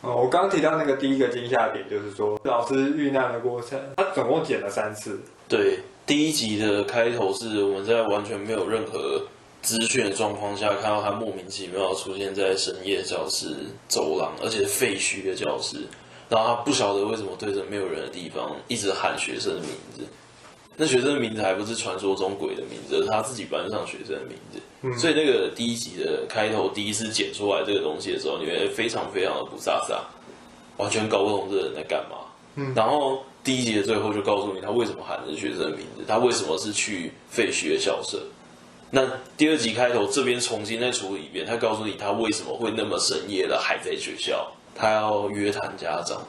哦，我刚刚提到那个第一个惊吓点，就是说老师遇难的过程，他总共剪了三次。对，第一集的开头是我们在完全没有任何资讯的状况下，看到他莫名其妙出现在深夜教室走廊，而且废墟的教室，然后他不晓得为什么对着没有人的地方一直喊学生的名字。那学生的名字还不是传说中鬼的名字，而是他自己班上学生的名字。嗯、所以那个第一集的开头，第一次剪出来这个东西的时候，你会非常非常的不飒飒，完全搞不懂这个人在干嘛。嗯、然后第一集的最后就告诉你他为什么喊着学生的名字，他为什么是去废墟的校舍。那第二集开头这边重新再处理一遍，他告诉你他为什么会那么深夜的还在学校，他要约谈家长。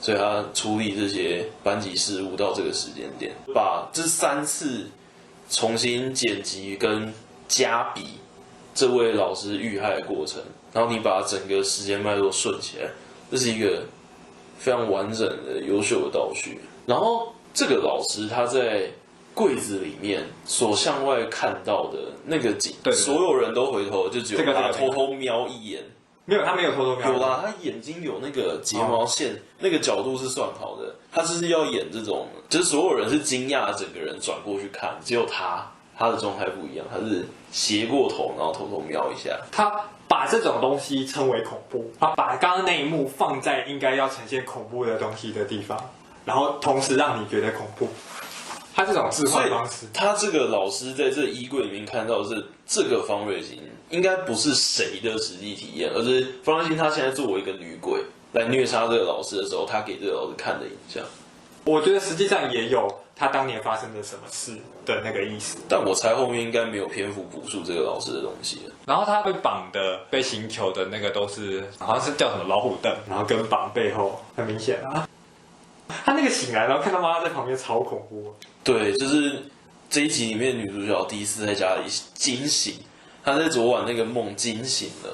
所以他处理这些班级事务到这个时间点，把这三次重新剪辑跟加笔这位老师遇害的过程，然后你把整个时间脉络顺起来，这是一个非常完整的优秀的倒叙。然后这个老师他在柜子里面所向外看到的那个景，对，所有人都回头，就只有他偷偷瞄一眼。没有，他没有偷偷瞄。有啦，他眼睛有那个睫毛线，哦、那个角度是算好的。他就是要演这种，就是所有人是惊讶，整个人转过去看，只有他，他的状态不一样，他是斜过头，然后偷偷瞄一下。他把这种东西称为恐怖，他把刚刚那一幕放在应该要呈现恐怖的东西的地方，然后同时让你觉得恐怖。他这种置换方式，他这个老师在这衣柜里面看到的是这个方瑞欣，应该不是谁的实际体验，而是方瑞欣他现在作为一个女鬼来虐杀这个老师的时候，他给这个老师看的影像。我觉得实际上也有他当年发生的什么事的那个意思，但我猜后面应该没有篇幅补述这个老师的东西。然后他被绑的被刑求的那个都是好像是叫什么老虎凳，然后跟绑背后很明显啊。他那个醒来，然后看到妈妈在旁边，超恐怖。对，就是这一集里面女主角第一次在家里惊醒，她在昨晚那个梦惊醒了。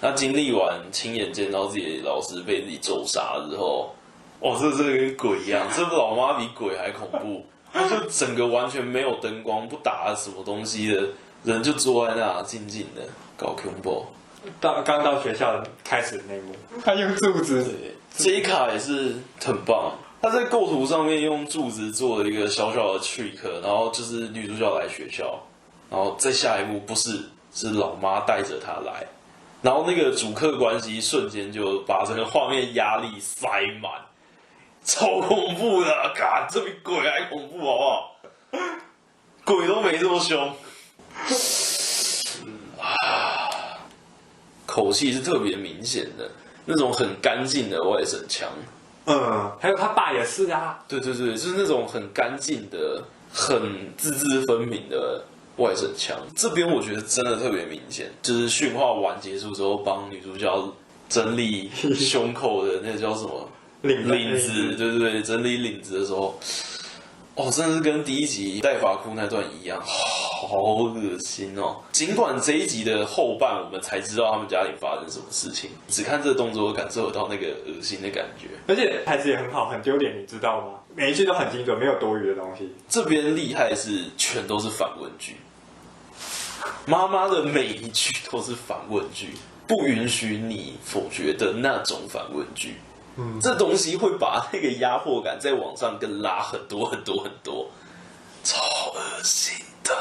她经历完亲眼见到自己的老师被自己咒杀之后，哇，这这跟鬼一样，这老妈比鬼还恐怖。她就整个完全没有灯光，不打什么东西的人就坐在那静静的搞恐怖。到刚到学校开始的那一幕，他用柱子，对，这一卡也是很棒。他在构图上面用柱子做了一个小小的 trick，然后就是女主角来学校，然后再下一幕不是，是老妈带着她来，然后那个主客关系瞬间就把整个画面压力塞满，超恐怖的，嘎，这比鬼还恐怖好不好？鬼都没这么凶，啊，口气是特别明显的，那种很干净的外省腔。嗯，还有他爸也是啊。对对对，就是那种很干净的、很自知分明的外省腔。这边我觉得真的特别明显，就是训话完结束之后，帮女主角整理胸口的那个叫什么领领子，对对对，整理领子的时候。哦，真的是跟第一集戴法库那段一样，好恶心哦！尽管这一集的后半我们才知道他们家里发生什么事情，只看这个动作，我感受得到那个恶心的感觉。而且台词也很好，很丢脸，你知道吗？每一句都很精准，没有多余的东西。这边厉害是全都是反问句，妈妈的每一句都是反问句，不允许你否决的那种反问句。嗯，这东西会把那个压迫感再往上更拉很多很多很多，超恶心的。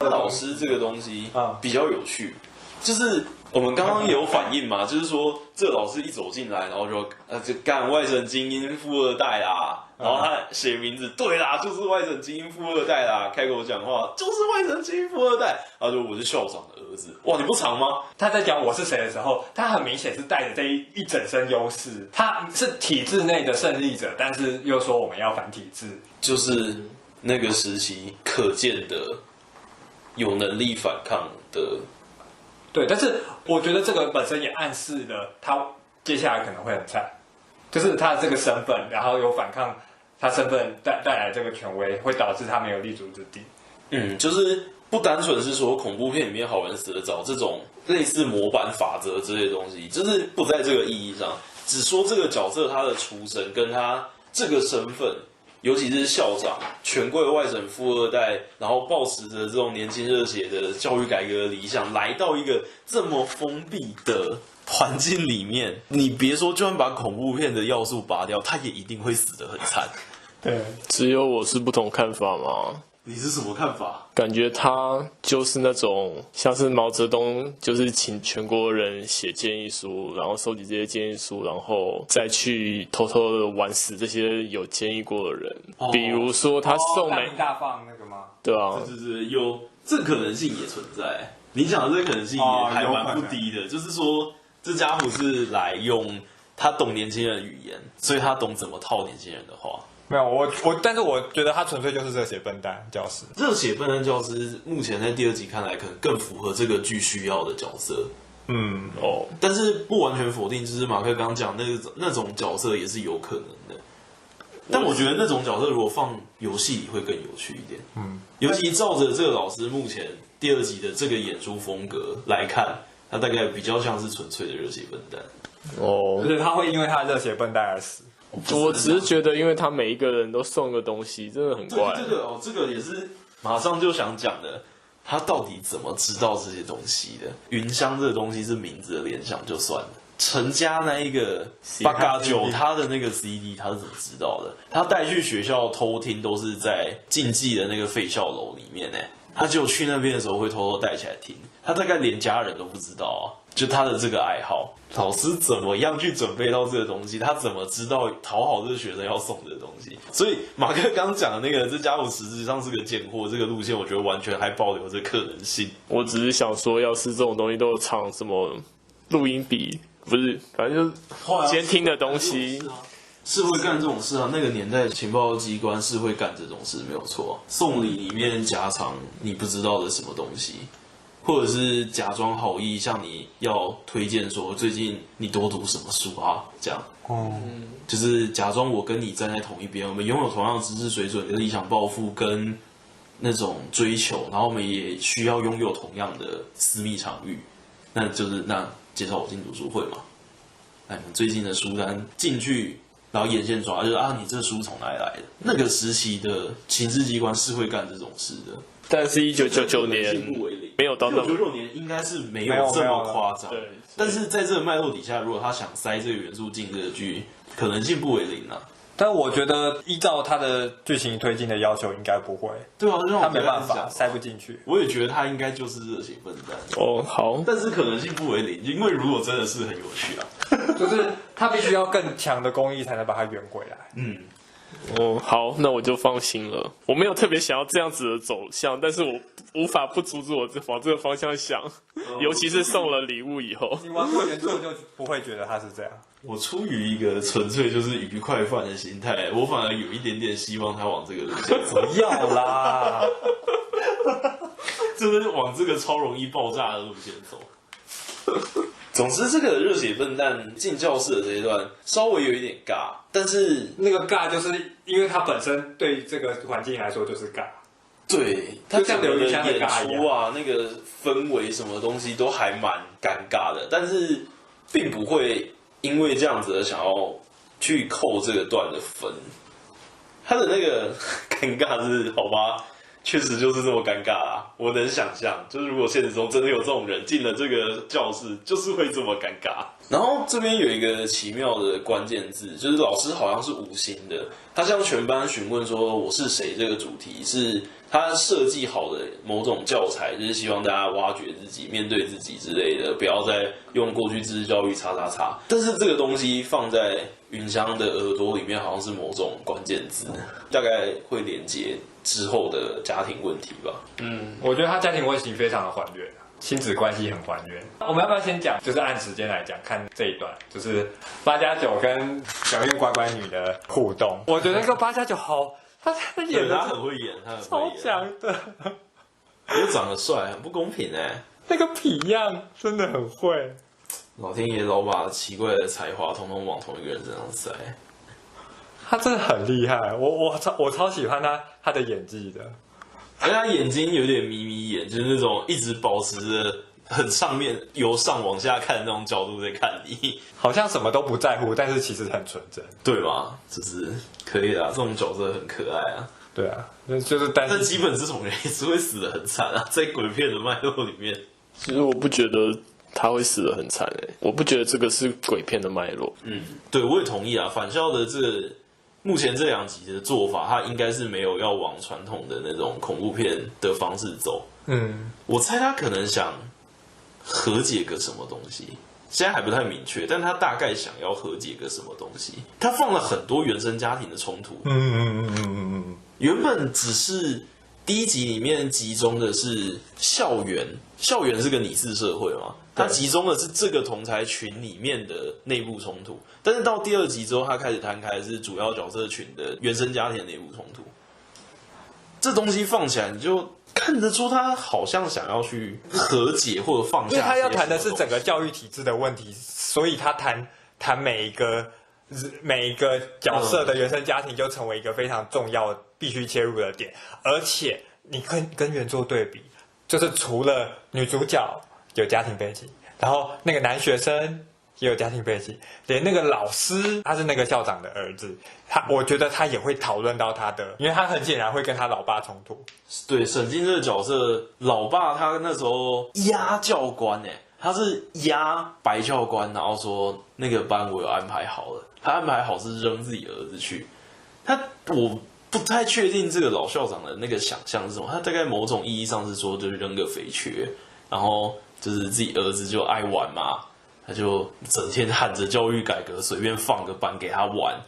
老师这个东西啊。比较有趣，就是我们刚刚有反应嘛，就是说这老师一走进来，然后就呃就干外省精英富二代啦。然后他写名字，对啦，就是外省精英富二代啦。开口讲话就是外省精英富二代。他说我是校长的儿子。哇，你不长吗？他在讲我是谁的时候，他很明显是带着这一一整身优势。他是体制内的胜利者，但是又说我们要反体制，就是那个时期可见的有能力反抗的。对，但是我觉得这个本身也暗示了他接下来可能会很惨，就是他的这个身份，然后有反抗。他身份带带来这个权威，会导致他没有立足之地。嗯，就是不单纯是说恐怖片里面好人死得早这种类似模板法则之类的东西，就是不在这个意义上，只说这个角色他的出身跟他这个身份，尤其是校长、权贵外省富二代，然后抱持着这种年轻热血的教育改革的理想，来到一个这么封闭的环境里面，你别说，就算把恐怖片的要素拔掉，他也一定会死得很惨。对，只有我是不同看法吗？你是什么看法？感觉他就是那种像是毛泽东，就是请全国人写建议书，然后收集这些建议书，然后再去偷偷的玩死这些有建议过的人。哦、比如说他送美、哦、大放那个吗？对啊，是是是，有这可能性也存在。你讲的这个可能性也还蛮不低的，哦、就是说这家伙是来用他懂年轻人的语言，所以他懂怎么套年轻人的话。没有我我，但是我觉得他纯粹就是热血笨蛋教师。热血笨蛋教师目前在第二集看来，可能更符合这个剧需要的角色。嗯哦，但是不完全否定，就是马克刚刚讲那个那种角色也是有可能的。但我觉得那种角色如果放游戏里会更有趣一点。嗯，尤其照着这个老师目前第二集的这个演出风格来看，他大概比较像是纯粹的热血笨蛋。哦，就是他会因为他热血笨蛋而死。我只是觉得，因为他每一个人都送个东西，真的很怪。这个哦，这个也是马上就想讲的。他到底怎么知道这些东西的？云香这个东西是名字的联想就算了，陈家那一个八嘎九，他的那个 CD 他是怎么知道的？他带去学校偷听都是在禁忌的那个废校楼里面呢。他只有去那边的时候会偷偷带起来听，他大概连家人都不知道啊。就他的这个爱好，老师怎么样去准备到这个东西？他怎么知道讨好这个学生要送的东西？所以马克刚刚讲的那个，这家伙实质上是个贱货，这个路线我觉得完全还保留着可能性。我只是想说，要是这种东西都藏什么录音笔，不是，反正就是监听的东西，是会干这种事啊。那个年代情报机关是会干这种事，没有错。送礼里面夹藏你不知道的什么东西。或者是假装好意，向你要推荐说最近你多读什么书啊？这样，哦，就是假装我跟你站在同一边，我们拥有同样的知识水准、跟理想抱负跟那种追求，然后我们也需要拥有同样的私密场域，那就是那介绍我进读书会嘛。哎，最近的书单进去，然后眼线抓就是啊，你这书从哪里来的？那个时期的情治机关是会干这种事的。但是，一九九九年没有到那么，九九年应该是没有这么夸张。对，但是在这个脉络底下，如果他想塞这个元素进这个剧，可能性不为零啊。但我觉得依照他的剧情推进的要求，应该不会。对啊，他没办法塞不进去。我也觉得他应该就是热血笨蛋。哦，好。但是可能性不为零，因为如果真的是很有趣啊，就是他必须要更强的工艺才能把它圆回来。嗯。哦，好，那我就放心了。我没有特别想要这样子的走向，但是我无法不阻止我往这个方向想，尤其是送了礼物以后。你玩过原作就不会觉得他是这样。我出于一个纯粹就是愉快犯的心态，我反而有一点点希望他往这个路线走。不要啦，真的是往这个超容易爆炸的路线走。总之，这个热血笨蛋进教室的这一段稍微有一点尬，但是那个尬就是因为他本身对这个环境来说就是尬，对，他这样的演出啊，那个氛围什么东西都还蛮尴尬的，但是并不会因为这样子而想要去扣这个段的分，他的那个尴尬是好吧。确实就是这么尴尬啊！我能想象，就是如果现实中真的有这种人进了这个教室，就是会这么尴尬。然后这边有一个奇妙的关键字，就是老师好像是无心的，他向全班询问说“我是谁”这个主题是他设计好的某种教材，就是希望大家挖掘自己、面对自己之类的，不要再用过去知识教育叉叉叉。但是这个东西放在云香的耳朵里面，好像是某种关键字，大概会连接。之后的家庭问题吧。嗯，我觉得他家庭问题非常的还原，亲子关系很还原。我们要不要先讲，就是按时间来讲，看这一段，就是八加九跟小燕乖乖女的互动。我觉得那个八加九好，他他演的他很会演，他很超强的，又长得帅，很不公平哎。那个痞样真的很会，老天爷老把奇怪的才华统统往同一个人身上塞。他真的很厉害，我我超我超喜欢他他的演技的，而且他眼睛有点眯眯眼，就是那种一直保持着很上面由上往下看的那种角度在看你，好像什么都不在乎，但是其实很纯真，对吗？就是可以的，这种角色很可爱啊。对啊，那就是但是基本这种人也是会死的很惨啊，在鬼片的脉络里面，其实我不觉得他会死的很惨哎，我不觉得这个是鬼片的脉络。嗯，对，我也同意啊。返校的这个、目前这两集的做法，他应该是没有要往传统的那种恐怖片的方式走。嗯，我猜他可能想和解个什么东西，现在还不太明确，但他大概想要和解个什么东西。他放了很多原生家庭的冲突。嗯嗯嗯嗯嗯嗯，原本只是。第一集里面集中的是校园，校园是个拟似社会嘛，它集中的是这个同才群里面的内部冲突。但是到第二集之后，他开始摊开是主要角色群的原生家庭的内部冲突。这东西放起来，你就看得出他好像想要去和解或者放下。因为他要谈的是整个教育体制的问题，所以他谈谈每一个每一个角色的原生家庭就成为一个非常重要。必须切入的点，而且你跟跟原作对比，就是除了女主角有家庭背景，然后那个男学生也有家庭背景，连那个老师他是那个校长的儿子，他我觉得他也会讨论到他的，因为他很显然会跟他老爸冲突。对，沈静这个角色，老爸他那时候压教官，哎，他是压白教官，然后说那个班我有安排好了，他安排好是扔自己儿子去，他我。不太确定这个老校长的那个想象是什么，他大概某种意义上是说，就是扔个肥缺，然后就是自己儿子就爱玩嘛，他就整天喊着教育改革，随便放个班给他玩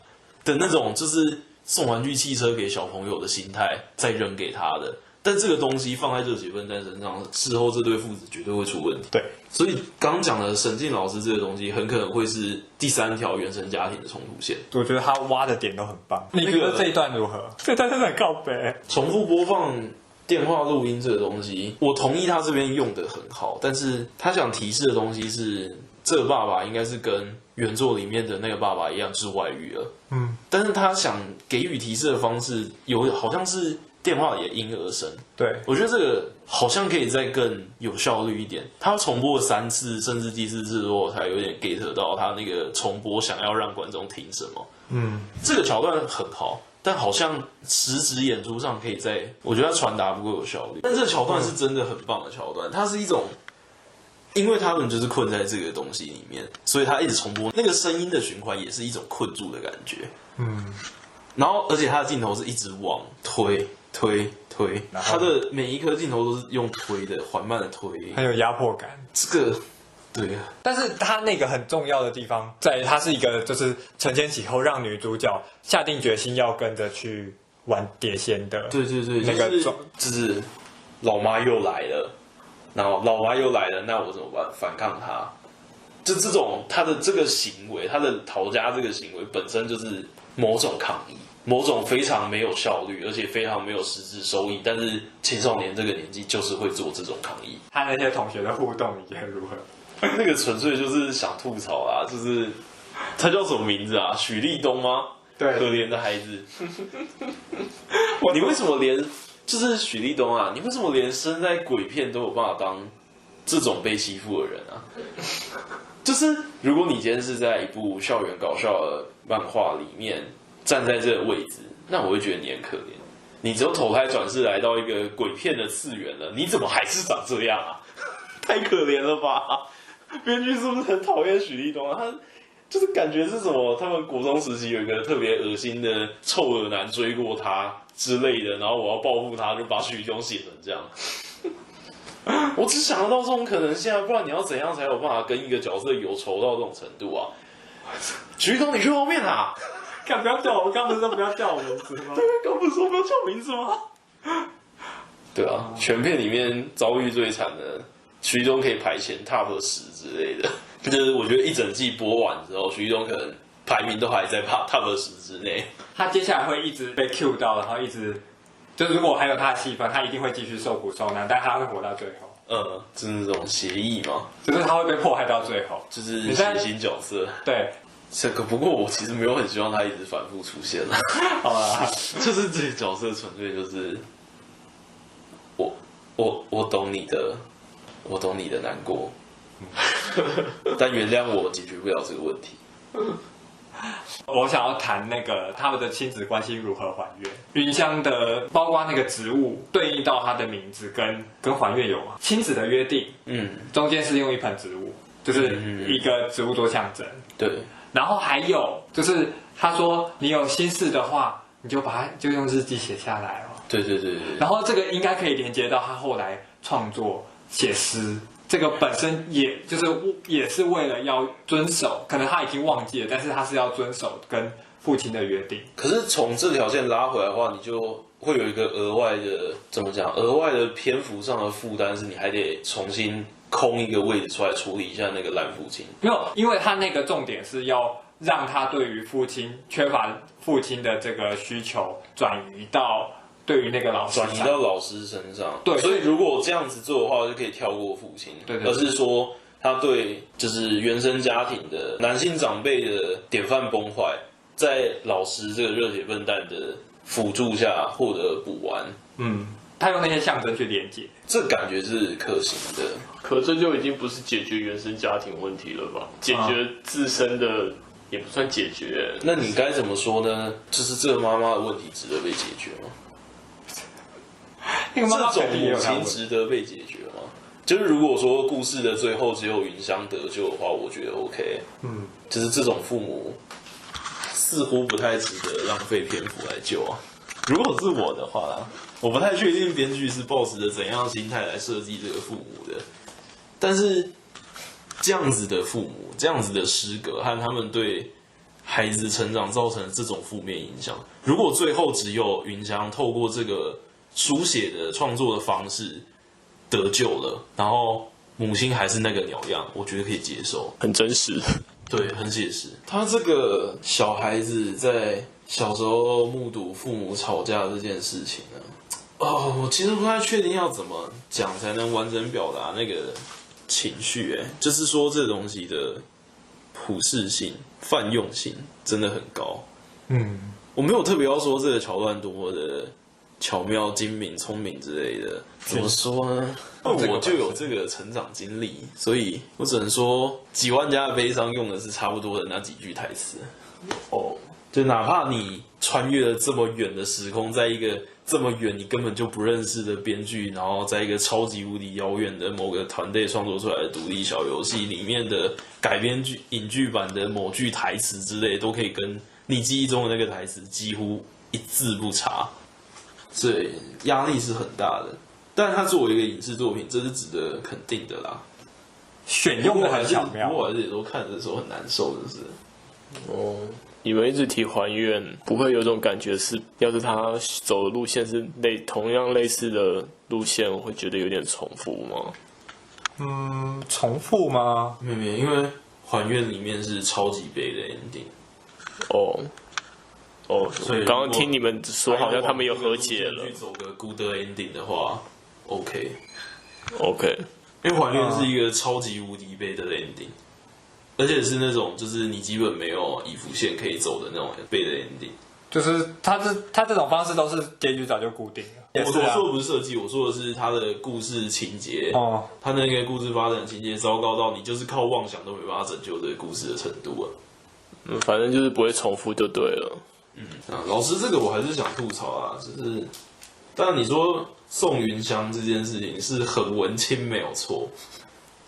的那种，就是送玩具汽车给小朋友的心态，再扔给他的。但这个东西放在这几分在身上，事后这对父子绝对会出问题。对，所以刚讲的沈静老师这个东西，很可能会是第三条原生家庭的冲突线。我觉得他挖的点都很棒。你觉得这一段如何？这一段真的很靠北。重复播放电话录音这个东西，我同意他这边用的很好，但是他想提示的东西是，这个爸爸应该是跟原作里面的那个爸爸一样是外遇了。嗯，但是他想给予提示的方式，有好像是。电话也因而生，对，我觉得这个好像可以再更有效率一点。他重播了三次，甚至第四次之后才有点 get 到他那个重播想要让观众听什么。嗯，这个桥段很好，但好像实质演出上可以在，我觉得他传达不够有效率。但这个桥段是真的很棒的桥段，它是一种，因为他们就是困在这个东西里面，所以他一直重播那个声音的循环，也是一种困住的感觉。嗯，然后而且他的镜头是一直往推。推推，他的每一颗镜头都是用推的，缓慢的推，很有压迫感。这个，对啊。但是他那个很重要的地方，在于他是一个就是承前启后，让女主角下定决心要跟着去玩碟仙的。对对对，那个就是，就是老妈又来了，然后老妈又来了，那我怎么办？反抗他？就这种他的这个行为，他的逃家这个行为本身就是某种抗议。某种非常没有效率，而且非常没有实质收益，但是青少年这个年纪就是会做这种抗议。他那些同学的互动，你觉得如何？那个纯粹就是想吐槽啊，就是他叫什么名字啊？许立东吗？对，可怜的孩子。你为什么连就是许立东啊？你为什么连生在鬼片都有办法当这种被欺负的人啊？就是如果你今天是在一部校园搞笑的漫画里面。站在这个位置，那我会觉得你很可怜。你只有投胎转世来到一个鬼片的次元了，你怎么还是长这样啊？太可怜了吧！编剧是不是很讨厌许立东啊？他就是感觉是什么？他们国中时期有一个特别恶心的臭耳男追过他之类的，然后我要报复他，就把许立东写成这样。我只想得到这种可能性啊，不然你要怎样才有办法跟一个角色有仇到这种程度啊？许立东，你去后面啊！看，不要叫我！刚不是说不要叫我名字吗？对，刚不是说不要叫名字吗？对啊，全片里面遭遇最惨的，徐立东可以排前 top 十之类的。就是我觉得一整季播完之后，徐立东可能排名都还在 top 十之内。他接下来会一直被 Q 到，然后一直就如果还有他的戏份，他一定会继续受苦受难，但他会活到最后。呃，就是这种协议嘛，就是他会被迫害到最后，就是核心角色。对。这个不过我其实没有很希望他一直反复出现了，好吧？就是这个角色纯粹就是我我我懂你的，我懂你的难过，但原谅我解决不了这个问题。我想要谈那个他们的亲子关系如何还愿。云香的包括那个植物对应到他的名字跟跟还愿有吗？亲子的约定，嗯，中间是用一盆植物，就是一个植物做象征。对，然后还有就是他说你有心事的话，你就把它就用日记写下来哦。对对对对。然后这个应该可以连接到他后来创作写诗。这个本身也就是也是为了要遵守，可能他已经忘记了，但是他是要遵守跟父亲的约定。可是从这条线拉回来的话，你就会有一个额外的怎么讲？额外的篇幅上的负担是，你还得重新空一个位置出来处理一下那个烂父亲。没有，因为他那个重点是要让他对于父亲缺乏父亲的这个需求转移到。对于那个老师转移到老师身上，对，所以如果这样子做的话，就可以跳过父亲，对，对，对，而是说他对就是原生家庭的男性长辈的典范崩坏，在老师这个热血笨蛋的辅助下获得补完，嗯，他用那些象征去连接，这感觉是可行的，可这就已经不是解决原生家庭问题了吧？解决自身的也不算解决，啊，那你该怎么说呢？就是这个妈妈的问题值得被解决吗？这种母亲值得被解决吗？就是如果说故事的最后只有云香得救的话，我觉得 OK。嗯，就是这种父母似乎不太值得浪费篇幅来救啊。如果是我的话，我不太确定编剧是抱持着怎样心态来设计这个父母的。但是这样子的父母，这样子的失格和他们对孩子成长造成的这种负面影响，如果最后只有云香透过这个。书写的创作的方式得救了，然后母亲还是那个鸟样，我觉得可以接受，很真实，对，很写实。他这个小孩子在小时候目睹父母吵架这件事情呢，哦，我其实不太确定要怎么讲才能完整表达那个情绪，哎，就是说这东西的普适性、泛用性真的很高。嗯，我没有特别要说这个桥段多么的。巧妙、精明、聪明之类的，怎么说呢？我就有这个成长经历，所以我只能说，几万家的悲伤用的是差不多的那几句台词。哦，就哪怕你穿越了这么远的时空，在一个这么远你根本就不认识的编剧，然后在一个超级无敌遥远的某个团队创作出来的独立小游戏里面的改编剧、影剧版的某句台词之类，都可以跟你记忆中的那个台词几乎一字不差。所以压力是很大的，但它作为一个影视作品，这是值得肯定的啦。选用的很巧妙，不过还是也都看的时候很难受，就是。哦，你们一直提还愿，不会有种感觉是，要是他走的路线是类同样类似的路线，我会觉得有点重复吗？嗯，重复吗？没没，因为还愿里面是超级悲的 ending。哦。哦，所以刚刚听你们说，好像他们有和解了。去走个 good ending 的话，OK，OK，因为怀念是一个超级无敌悲的 ending，而且是那种就是你基本没有以伏线可以走的那种悲的 ending。就是他这他这种方式都是结局早就固定了。我我说的不是设计，我说的是他的故事情节。哦，他那个故事发展情节糟糕到你就是靠妄想都没办法拯救这个故事的程度啊。嗯，反正就是不会重复就对了。嗯啊，老师，这个我还是想吐槽啊，就是，当然你说送云香这件事情是很文青没有错，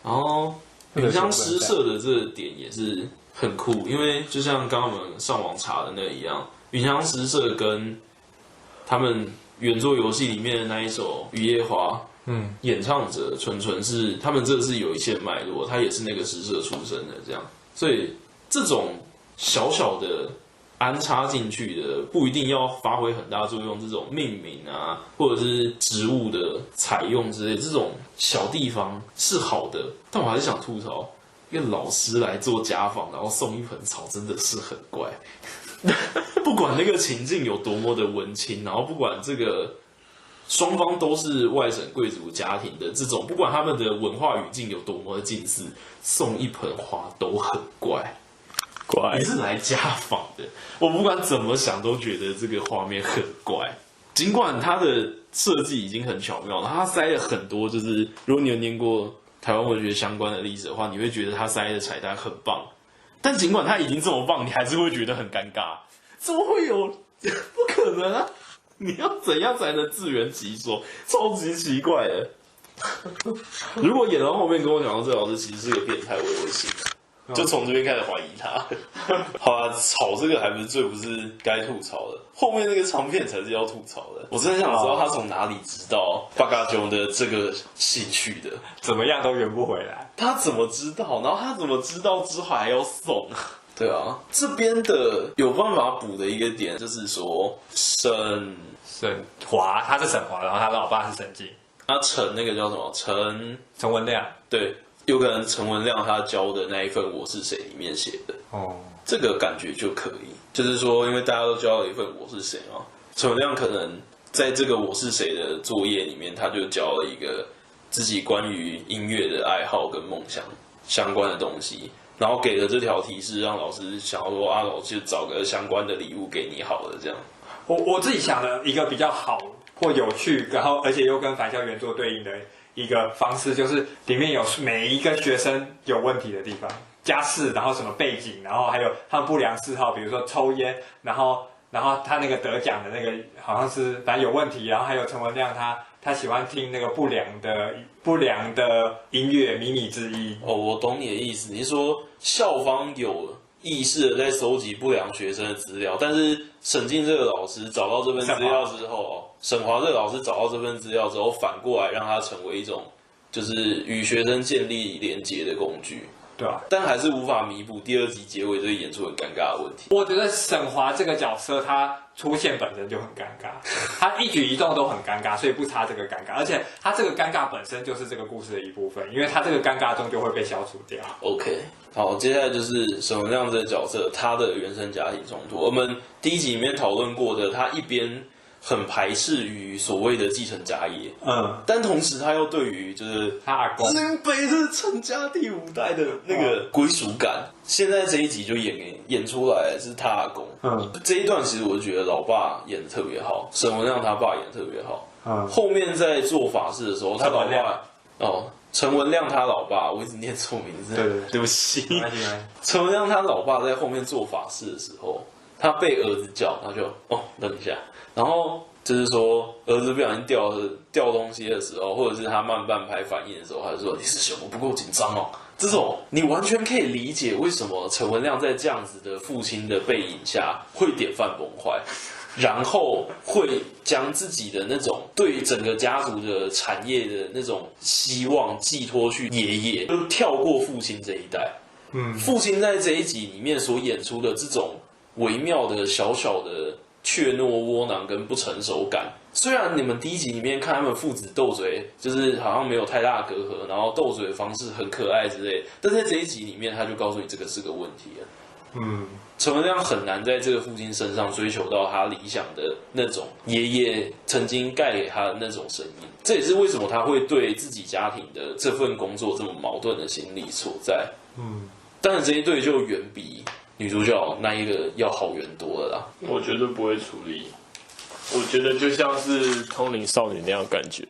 然后云香诗社的这个点也是很酷，因为就像刚刚我们上网查的那个一样，云香诗社跟他们原作游戏里面的那一首《雨夜花》，嗯，演唱者纯纯是他们这是有一些脉络，他也是那个诗社出身的，这样，所以这种小小的。安插进去的不一定要发挥很大作用，这种命名啊，或者是植物的采用之类，这种小地方是好的。但我还是想吐槽，一个老师来做家访，然后送一盆草，真的是很怪。不管那个情境有多么的文青，然后不管这个双方都是外省贵族家庭的这种，不管他们的文化语境有多么的近似，送一盆花都很怪。怪，你是来家访的，我不管怎么想都觉得这个画面很怪。尽管它的设计已经很巧妙了，它塞了很多，就是如果你有念过台湾文学相关的例子的话，你会觉得它塞的彩蛋很棒。但尽管它已经这么棒，你还是会觉得很尴尬。怎么会有？不可能啊！你要怎样才能自圆其说？超级奇怪的。如果演到后面跟我讲到这老师其实是个变态，我也会信。就从这边开始怀疑他。好啊，吵这个还不是最不是该吐槽的，后面那个长片才是要吐槽的。我真的想知道他从哪里知道八嘎囧的这个兴趣的，怎么样都圆不回来。他怎么知道？然后他怎么知道之后还要送？对啊，这边的有办法补的一个点就是说沈沈华他是沈华，然后他老爸是沈静。啊，陈那个叫什么？陈陈文亮，对。有可能陈文亮他教的那一份《我是谁》里面写的哦，这个感觉就可以，就是说，因为大家都交了一份《我是谁》嘛，陈文亮可能在这个《我是谁》的作业里面，他就交了一个自己关于音乐的爱好跟梦想相关的东西，然后给了这条提示，让老师想要说啊，我就找个相关的礼物给你好了，这样。我我自己想的一个比较好或有趣，然后而且又跟返校原作对应的。一个方式就是里面有每一个学生有问题的地方，家世，然后什么背景，然后还有他们不良嗜好，比如说抽烟，然后然后他那个得奖的那个好像是反正有问题，然后还有陈文亮他他喜欢听那个不良的不良的音乐，迷你之音。哦，我懂你的意思，你是说校方有意识的在收集不良学生的资料，但是沈静这个老师找到这份资料之后，沈华这个老师找到这份资料之后，反过来让他成为一种就是与学生建立连接的工具。对啊，但还是无法弥补第二集结尾这个演出很尴尬的问题。我觉得沈华这个角色他出现本身就很尴尬，他一举一动都很尴尬，所以不差这个尴尬。而且他这个尴尬本身就是这个故事的一部分，因为他这个尴尬终究会被消除掉。OK，好，接下来就是沈文亮这个角色他的原生家庭冲突。我们第一集里面讨论过的，他一边。很排斥于所谓的继承家业，嗯，但同时他又对于就是他阿公，林北是成家第五代的那个归属感。现在这一集就演给演出来是他阿公，嗯，这一段其实我觉得老爸演的特别好，沈文亮他爸演的特别好，嗯，后面在做法事的时候，他老爸哦，陈文亮他老爸，我一直念错名字，对对，对。不起，陈文亮他老爸在后面做法事的时候，他被儿子叫，他就哦，等一下。然后就是说，儿子不小心掉掉东西的时候，或者是他慢半拍反应的时候，他就说：“你是什么？不够紧张哦。”这种你完全可以理解为什么陈文亮在这样子的父亲的背影下会典范崩坏，然后会将自己的那种对整个家族的产业的那种希望寄托去爷爷，就跳过父亲这一代。嗯，父亲在这一集里面所演出的这种微妙的小小的。怯懦、窝囊跟不成熟感。虽然你们第一集里面看他们父子斗嘴，就是好像没有太大的隔阂，然后斗嘴的方式很可爱之类，但在这一集里面，他就告诉你这个是个问题了。嗯，陈文亮很难在这个父亲身上追求到他理想的那种爷爷曾经盖给他的那种声音。这也是为什么他会对自己家庭的这份工作这么矛盾的心理所在。嗯，但是这一对就远比。女主角那一个要好远多了啦，我绝对不会处理。我觉得就像是通灵少女那样感觉，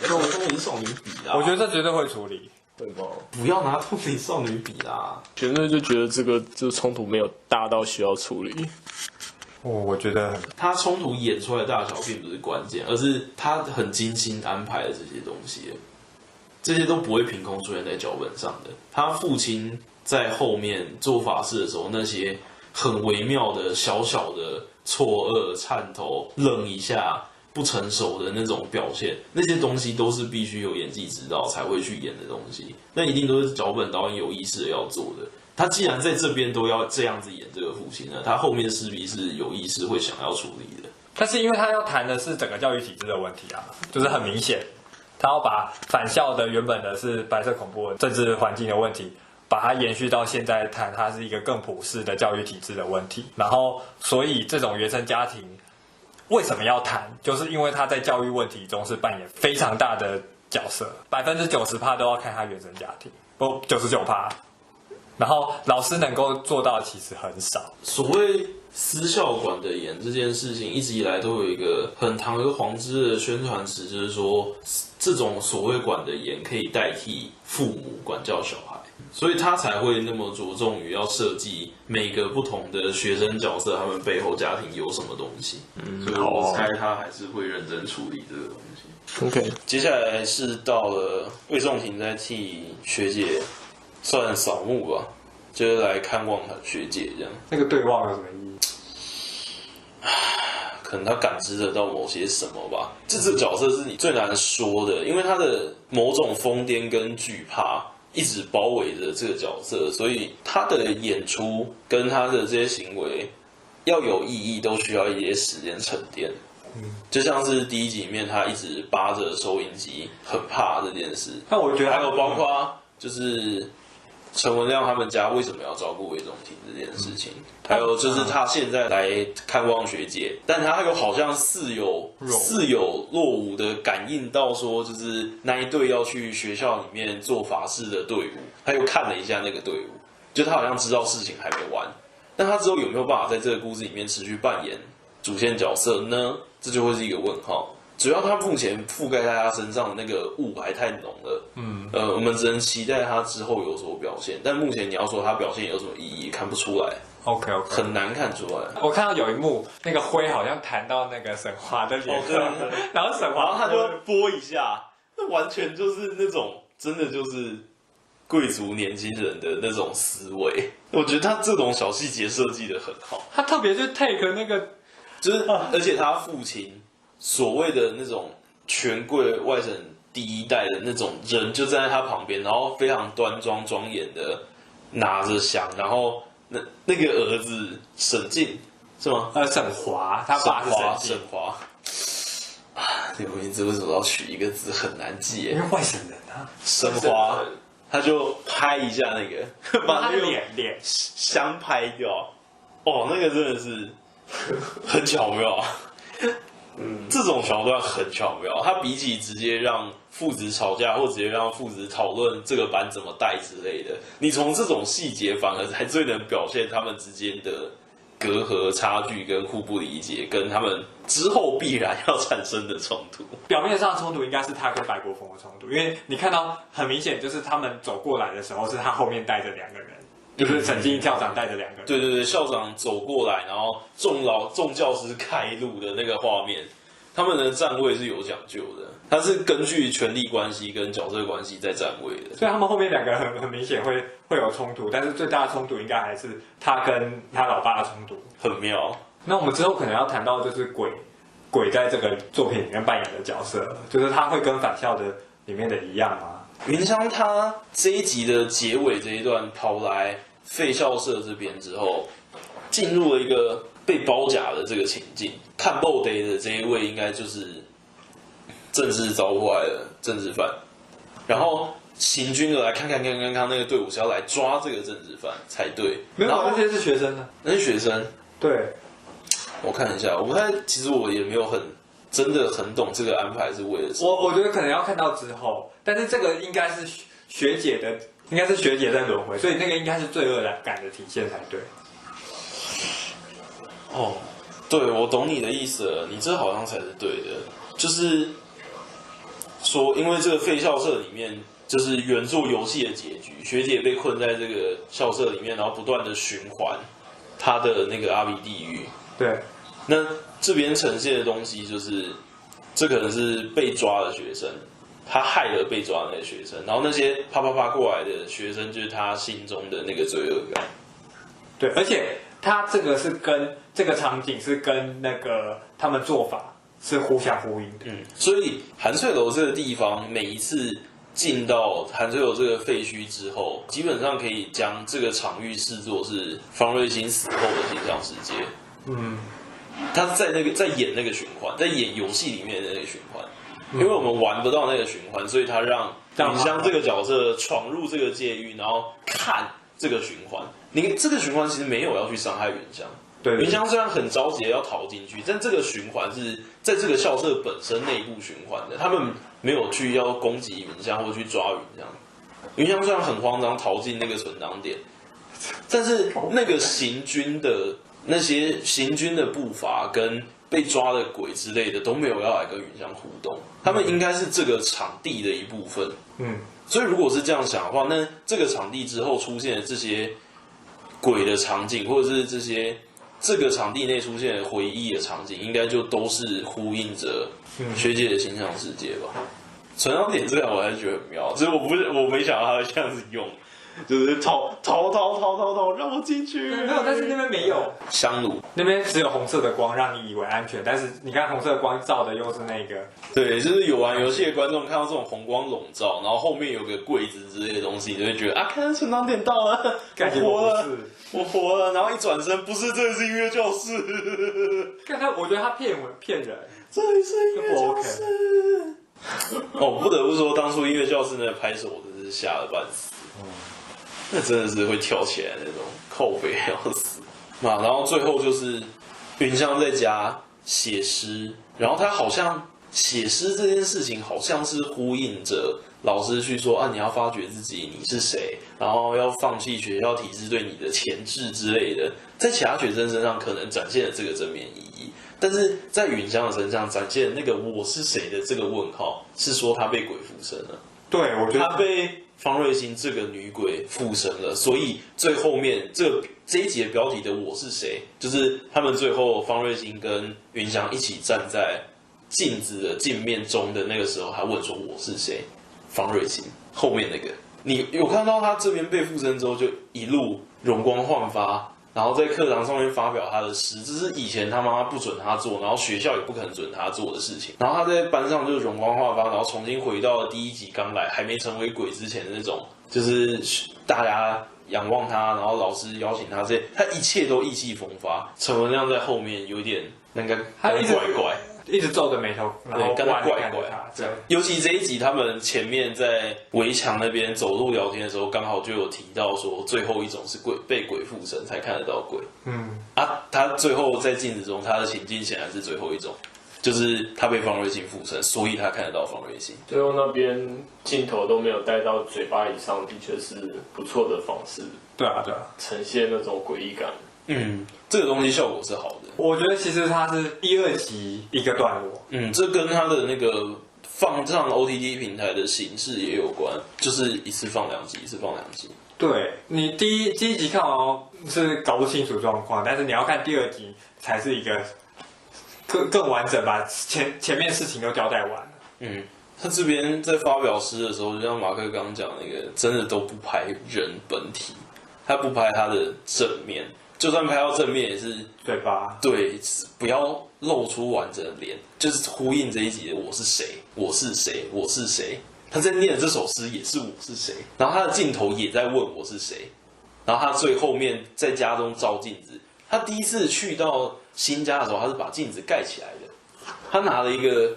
跟通灵少女比啊。我觉得这绝对会处理，对吧？不要拿通灵少女比啦，绝对就觉得这个就冲突没有大到需要处理。我，我觉得他冲突演出来的大小并不是关键，而是他很精心安排的这些东西，这些都不会凭空出现在脚本上的。他父亲。在后面做法事的时候，那些很微妙的小小的错愕、颤抖、愣一下、不成熟的那种表现，那些东西都是必须有演技指导才会去演的东西。那一定都是脚本导演有意识的要做的。他既然在这边都要这样子演这个父亲呢，他后面势必是有意识会想要处理的。但是因为他要谈的是整个教育体制的问题啊，就是很明显，他要把返校的原本的是白色恐怖政治环境的问题。把它延续到现在谈，它是一个更普世的教育体制的问题。然后，所以这种原生家庭为什么要谈？就是因为他在教育问题中是扮演非常大的角色，百分之九十趴都要看他原生家庭，不，九十九趴。然后老师能够做到其实很少。所谓私校管的严这件事情，一直以来都有一个很堂而皇之的宣传词，就是说这种所谓管的严可以代替父母管教小孩。所以他才会那么着重于要设计每个不同的学生角色，他们背后家庭有什么东西。嗯，所以我猜他还是会认真处理这个东西。OK，接下来是到了魏仲廷在替学姐算扫墓吧，就是来看望他学姐这样。那个对望有什么意义？可能他感知得到某些什么吧。这这个角色是你最难说的，因为他的某种疯癫跟惧怕一直包围着这个角色，所以他的演出跟他的这些行为要有意义，都需要一些时间沉淀。就像是第一集里面，他一直扒着收音机，很怕这件事。那我觉得还有包括就是。陈文亮他们家为什么要照顾魏仲廷这件事情？还有就是他现在来看望学姐，但他又好像似有似有若无的感应到说，就是那一队要去学校里面做法事的队伍，他又看了一下那个队伍，就他好像知道事情还没完，但他之后有没有办法在这个故事里面持续扮演主线角色呢？这就会是一个问号。主要他目前覆盖在他身上的那个雾还太浓了，嗯，呃，我们只能期待他之后有所表现。但目前你要说他表现有什么意义，看不出来。OK OK，很难看出来。我看到有一幕，那个灰好像弹到那个沈华的脸上，哦、然后沈华他就拨一下，那完全就是那种真的就是贵族年轻人的那种思维。我觉得他这种小细节设计的很好。他特别就 take 那个，就是而且他父亲。所谓的那种权贵外省第一代的那种人，就站在他旁边，然后非常端庄庄严的拿着香，然后那那个儿子沈静是吗？呃，沈华，他爸是沈华。啊，这个名字为什么要取一个字很难记？因为外省人啊。沈华，他就拍一下那个，把那个脸脸香拍掉。哦，那个真的是很巧妙。嗯，这种桥段很巧妙，他比起直接让父子吵架，或直接让父子讨论这个班怎么带之类的，你从这种细节反而才最能表现他们之间的隔阂、差距跟互不理解，跟他们之后必然要产生的冲突。表面上冲突应该是他跟白国峰的冲突，因为你看到很明显就是他们走过来的时候，是他后面带着两个人，就是曾经校长带着两个人。对对对，校长走过来，然后众老众教师开路的那个画面，他们的站位是有讲究的，他是根据权力关系跟角色关系在站位的。所以他们后面两个人很很明显会会有冲突，但是最大的冲突应该还是他跟他老爸的冲突。很妙。那我们之后可能要谈到就是鬼鬼在这个作品里面扮演的角色，就是他会跟返校的里面的一样吗？云香他这一集的结尾这一段跑来废校舍这边之后，进入了一个被包夹的这个情境。看 body 的这一位应该就是政治遭坏的政治犯，然后行军的来看看看看看那个队伍是要来抓这个政治犯才对。没有，那些是学生呢？那些学生？对，我看一下，我不太，其实我也没有很真的很懂这个安排是为了什么。我我觉得可能要看到之后。但是这个应该是学姐的，应该是学姐在轮回，所以那个应该是罪恶感的体现才对。哦，对，我懂你的意思了，你这好像才是对的，就是说，因为这个废校舍里面就是原作游戏的结局，学姐被困在这个校舍里面，然后不断的循环她的那个阿比地狱。对，那这边呈现的东西就是，这可能是被抓的学生。他害了被抓的那个学生，然后那些啪啪啪过来的学生，就是他心中的那个罪恶感。对，而且他这个是跟这个场景是跟那个他们做法是互相呼应的。嗯，所以韩翠楼这个地方，每一次进到韩翠楼这个废墟之后，基本上可以将这个场域视作是方瑞欣死后的形象世界。嗯，他在那个在演那个循环，在演游戏里面的那个循环。因为我们玩不到那个循环，所以他让云香这个角色闯入这个界域，然后看这个循环。你这个循环其实没有要去伤害云香，对，云香虽然很着急要逃进去，但这个循环是在这个校舍本身内部循环的，他们没有去要攻击云香或去抓云香。云香虽然很慌张逃进那个存档点，但是那个行军的那些行军的步伐跟。被抓的鬼之类的都没有要来跟云香互动，他们应该是这个场地的一部分。嗯，所以如果是这样想的话，那这个场地之后出现的这些鬼的场景，或者是这些这个场地内出现的回忆的场景，应该就都是呼应着学姐的形象世界吧？存档点这样我还是觉得很妙，所以我不是我没想到他会这样子用。就是逃逃逃逃逃逃，让我进去。没有，但是那边没有香炉，那边只有红色的光，让你以为安全。但是你看红色的光照的又是那个。对，就是有玩游戏的观众看到这种红光笼罩，然后后面有个柜子之类的东西，你就会觉得啊，看存档点到了，我活了，我活了。然后一转身，不是，这里是音乐教室。看他，我觉得他骗我骗人。这里是音乐教室。哦，不得不说，当初音乐教室那个拍手，我真是吓了半死。嗯那真的是会跳起来那种，靠背要死。嘛，然后最后就是云香在家写诗，然后他好像写诗这件事情，好像是呼应着老师去说啊，你要发掘自己，你是谁，然后要放弃学校体制对你的钳制之类的。在其他学生身上可能展现了这个正面意义，但是在云香的身上展现那个我是谁的这个问号，是说他被鬼附身了。对，我觉得他被。方瑞欣这个女鬼附身了，所以最后面这这一集的标题的我是谁，就是他们最后方瑞欣跟云翔一起站在镜子的镜面中的那个时候，还问说我是谁？方瑞欣后面那个，你有看到他这边被附身之后就一路容光焕发。然后在课堂上面发表他的诗，这是以前他妈妈不准他做，然后学校也不肯准他做的事情。然后他在班上就是容光焕发，然后重新回到了第一集刚来还没成为鬼之前的那种，就是大家仰望他，然后老师邀请他这些，他一切都意气风发。陈文亮在后面有点那个他怪怪。一直皱着眉头，然后跟他怪怪。对，尤其这一集他们前面在围墙那边走路聊天的时候，刚好就有提到说，最后一种是鬼被鬼附身才看得到鬼。嗯啊，他最后在镜子中，他的情境显然是最后一种，就是他被方瑞欣附身，所以他看得到方瑞欣。最后那边镜头都没有带到嘴巴以上，的确是不错的方式。对啊，对啊，呈现那种诡异感。嗯，这个东西效果是好的。我觉得其实它是第二集一个段落。嗯，这跟它的那个放上 OTT 平台的形式也有关，就是一次放两集，一次放两集。对，你第一第一集看完是搞不清楚状况，但是你要看第二集才是一个更更完整，把前前面事情都交代完了。嗯，他这边在发表诗的时候，就像马克刚刚讲那个，真的都不拍人本体，他不拍他的正面。就算拍到正面也是对吧？对，不要露出完整的脸，就是呼应这一集的我是谁，我是谁，我是谁。他在念这首诗也是我是谁，然后他的镜头也在问我是谁，然后他最后面在家中照镜子。他第一次去到新家的时候，他是把镜子盖起来的，他拿了一个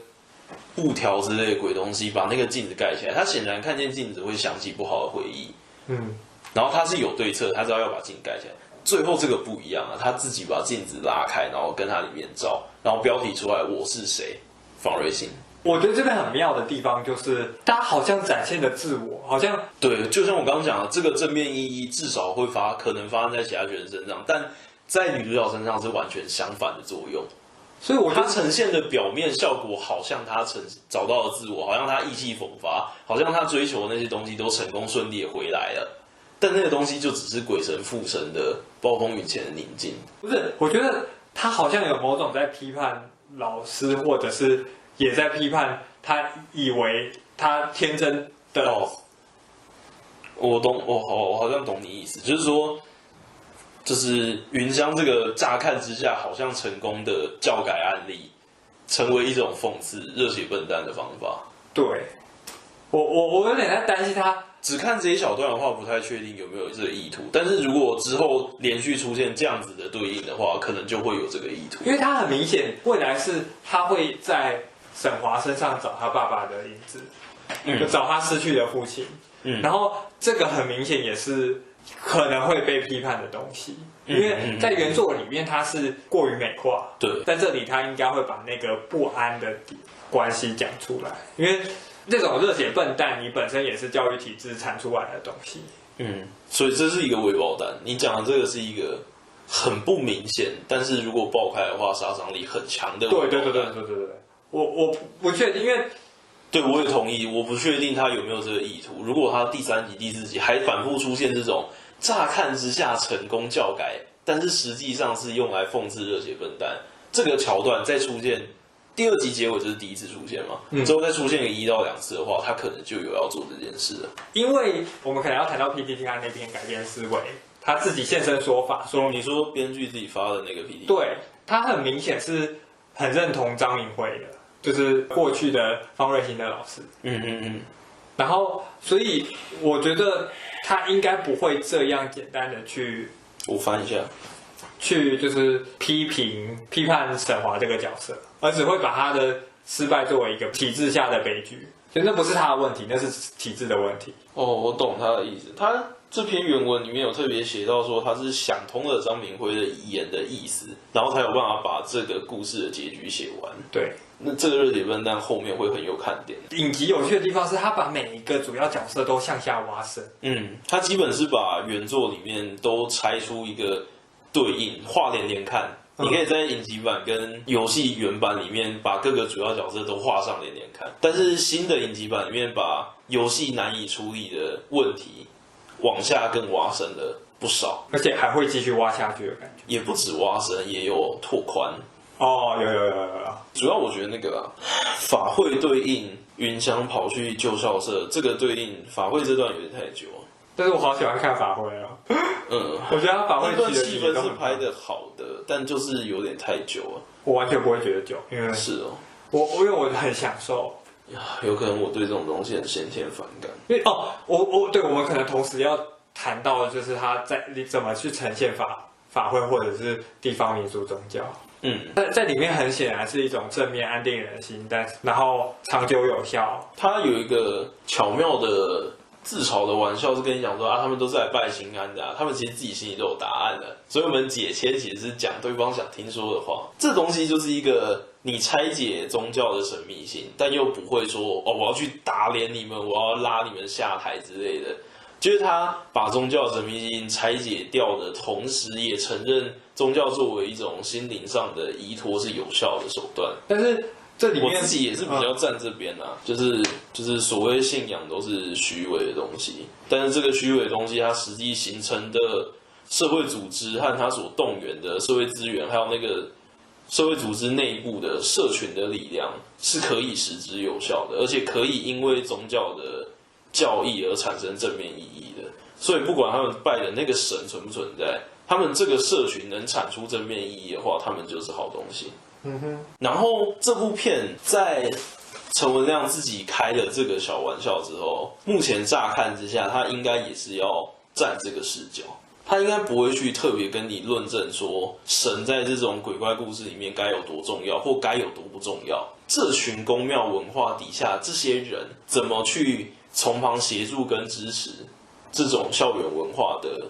布条之类的鬼东西把那个镜子盖起来。他显然看见镜子会想起不好的回忆，嗯，然后他是有对策，他知道要把镜子盖起来。最后这个不一样啊，他自己把镜子拉开，然后跟他里面照，然后标题出来我是谁，方瑞欣。我觉得这边很妙的地方就是，他好像展现的自我，好像对，就像我刚刚讲的，这个正面意义至少会发，可能发生在其他学生身上，但在女主角身上是完全相反的作用。所以我觉得呈现的表面效果好像他成找到了自我，好像他意气风发，好像他追求的那些东西都成功顺利的回来了。但那个东西就只是鬼神附身的暴风雨前的宁静。不是，我觉得他好像有某种在批判老师，或者是也在批判他以为他天真的。哦，我懂，我好，我好像懂你意思，就是说，就是云香这个乍看之下好像成功的教改案例，成为一种讽刺热血笨蛋的方法。对，我我我有点在担心他。只看这一小段的话，不太确定有没有这个意图。但是如果之后连续出现这样子的对应的话，可能就会有这个意图。因为他很明显，未来是他会在沈华身上找他爸爸的影子，嗯，就找他失去的父亲。嗯，然后这个很明显也是可能会被批判的东西，因为在原作里面他是过于美化。对，在这里他应该会把那个不安的关系讲出来，因为。这种热血笨蛋，你本身也是教育体制产出来的东西。嗯，所以这是一个未爆弹。你讲的这个是一个很不明显，但是如果爆开的话，杀伤力很强的。对对对对对对对，我我不确定，因为对，我也同意。我不确定他有没有这个意图。如果他第三集、第四集还反复出现这种乍看之下成功教改，但是实际上是用来讽刺热血笨蛋这个桥段再出现，第二集结尾就是第一次出现嘛？嗯，之后再出现个一到两次的话，他可能就有要做这件事了。因为我们可能要谈到 PPT 他那边改变思维，他自己现身说法，说你说编剧自己发的那个 PPT，对，他很明显是很认同张明辉的。就是过去的方瑞欣的老师，嗯嗯嗯，然后所以我觉得他应该不会这样简单的去，我翻一下，去就是批评批判沈华这个角色，而只会把他的失败作为一个体制下的悲剧，就那不是他的问题，那是体制的问题。哦，我懂他的意思，他。这篇原文里面有特别写到说，他是想通了张明辉的遗言的意思，然后才有办法把这个故事的结局写完。对，那这个热点笨蛋后面会很有看点。影集有趣的地方是他把每一个主要角色都向下挖深。嗯，他基本是把原作里面都拆出一个对应，画连连看。你可以在影集版跟游戏原版里面把各个主要角色都画上连连看，但是新的影集版里面把游戏难以处理的问题。往下更挖深了不少，而且还会继续挖下去的感觉。也不止挖深，也有拓宽。哦，有有有有有。主要我觉得那个啊，法会对应云翔跑去旧校舍，这个对应法会这段有点太久。但是我好喜欢看法会啊。嗯，我觉得他法会那段气氛是拍的好的，但就是有点太久了。我完全不会觉得久，因为是哦，我我因为我很享受。有可能我对这种东西很先天反感，因为哦，我我对我们可能同时要谈到的就是他在你怎么去呈现法法会或者是地方民俗宗教，嗯，在在里面很显然是一种正面安定人心，但然后长久有效。它有一个巧妙的自嘲的玩笑，是跟你讲说啊，他们都是来拜心安的啊，他们其实自己心里都有答案的，所以我们解签其实是讲对方想听说的话，这东西就是一个。你拆解宗教的神秘性，但又不会说哦，我要去打脸你们，我要拉你们下台之类的。就是他把宗教神秘性拆解掉的同时，也承认宗教作为一种心灵上的依托是有效的手段。但是这里面我自己也是比较站这边啊，就是就是所谓信仰都是虚伪的东西，但是这个虚伪的东西，它实际形成的社会组织和它所动员的社会资源，还有那个。社会组织内部的社群的力量是可以实质有效的，而且可以因为宗教的教义而产生正面意义的。所以不管他们拜的那个神存不存在，他们这个社群能产出正面意义的话，他们就是好东西。嗯哼。然后这部片在陈文亮自己开了这个小玩笑之后，目前乍看之下，他应该也是要站这个视角。他应该不会去特别跟你论证说神在这种鬼怪故事里面该有多重要，或该有多不重要。这群宫庙文化底下这些人怎么去从旁协助跟支持这种校园文化的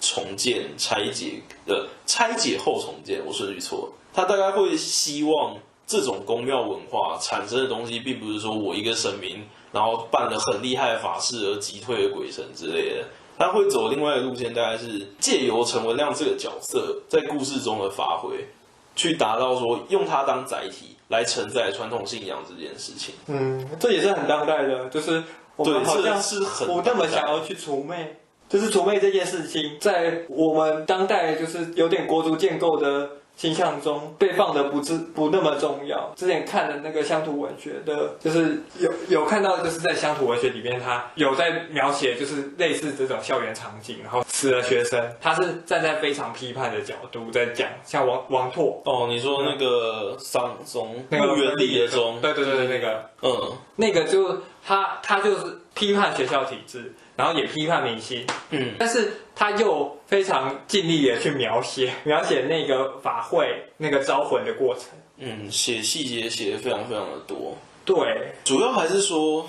重建、拆解的拆解后重建？我顺序错了。他大概会希望这种宫庙文化产生的东西，并不是说我一个神明，然后办了很厉害的法事而击退了鬼神之类的。他会走另外的路线，大概是借由陈文亮这个角色在故事中的发挥，去达到说用他当载体来承载传统信仰这件事情。嗯，这也是很当代的，就是我们好像是很不那么想要去除魅，就是除魅这件事情，在我们当代就是有点国族建构的。形象中被放的不是不那么重要。之前看的那个乡土文学的，就是有有看到，就是在乡土文学里面，他有在描写，就是类似这种校园场景，然后死了学生，他是站在非常批判的角度在讲，像王王拓哦，你说那个桑松那个原理的中，对对对对，那个嗯，那个就他他就是批判学校体制。然后也批判明星，嗯，但是他又非常尽力的去描写 描写那个法会那个招魂的过程，嗯，写细节写的非常非常的多，对，主要还是说，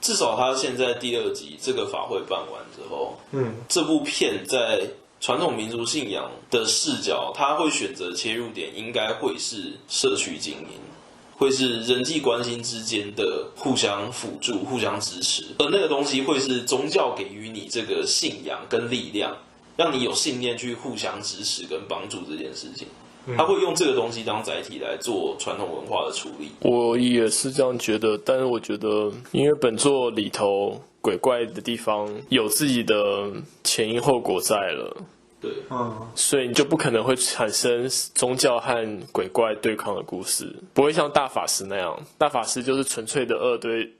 至少他现在第二集这个法会办完之后，嗯，这部片在传统民族信仰的视角，他会选择切入点应该会是社区经营。会是人际关系之间的互相辅助、互相支持，而那个东西会是宗教给予你这个信仰跟力量，让你有信念去互相支持跟帮助这件事情。他会用这个东西当载体来做传统文化的处理。我也是这样觉得，但是我觉得，因为本作里头鬼怪的地方有自己的前因后果在了，对，嗯，所以你就不可能会产生宗教和鬼怪对抗的故事，不会像大法师那样，大法师就是纯粹的恶对。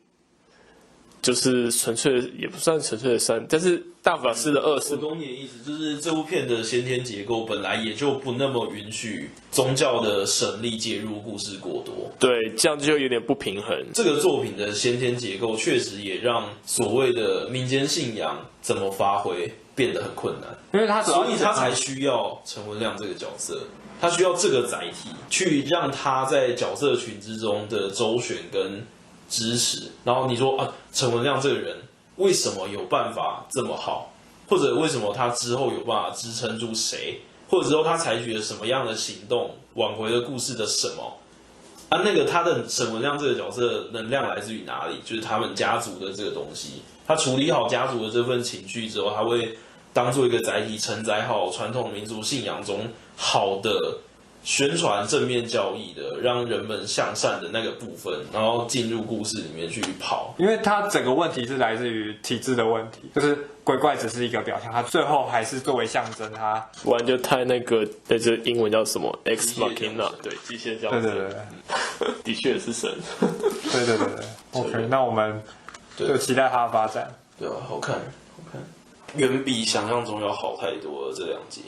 就是纯粹也不算纯粹的善，但是大法师的恶是。我懂你的意思，就是这部片的先天结构本来也就不那么允许宗教的神力介入故事过多。对，这样就有点不平衡。这个作品的先天结构确实也让所谓的民间信仰怎么发挥变得很困难，因为他所以他才需要陈文亮这个角色，他需要这个载体去让他在角色群之中的周旋跟。支持，然后你说啊，陈文亮这个人为什么有办法这么好，或者为什么他之后有办法支撑住谁，或者之后他采取了什么样的行动挽回了故事的什么？啊，那个他的陈文亮这个角色能量来自于哪里？就是他们家族的这个东西，他处理好家族的这份情绪之后，他会当做一个载体，承载好传统民族信仰中好的。宣传正面教义的，让人们向善的那个部分，然后进入故事里面去跑。因为它整个问题是来自于体制的问题，就是鬼怪只是一个表象，它最后还是作为象征，它不然就太那个，那这英文叫什么？Ex Machina，对，机械教。对对对，的确是神。对对对对，OK，那我们就期待它的发展。对啊，好看，好看，远比想象中要好太多了。这两集。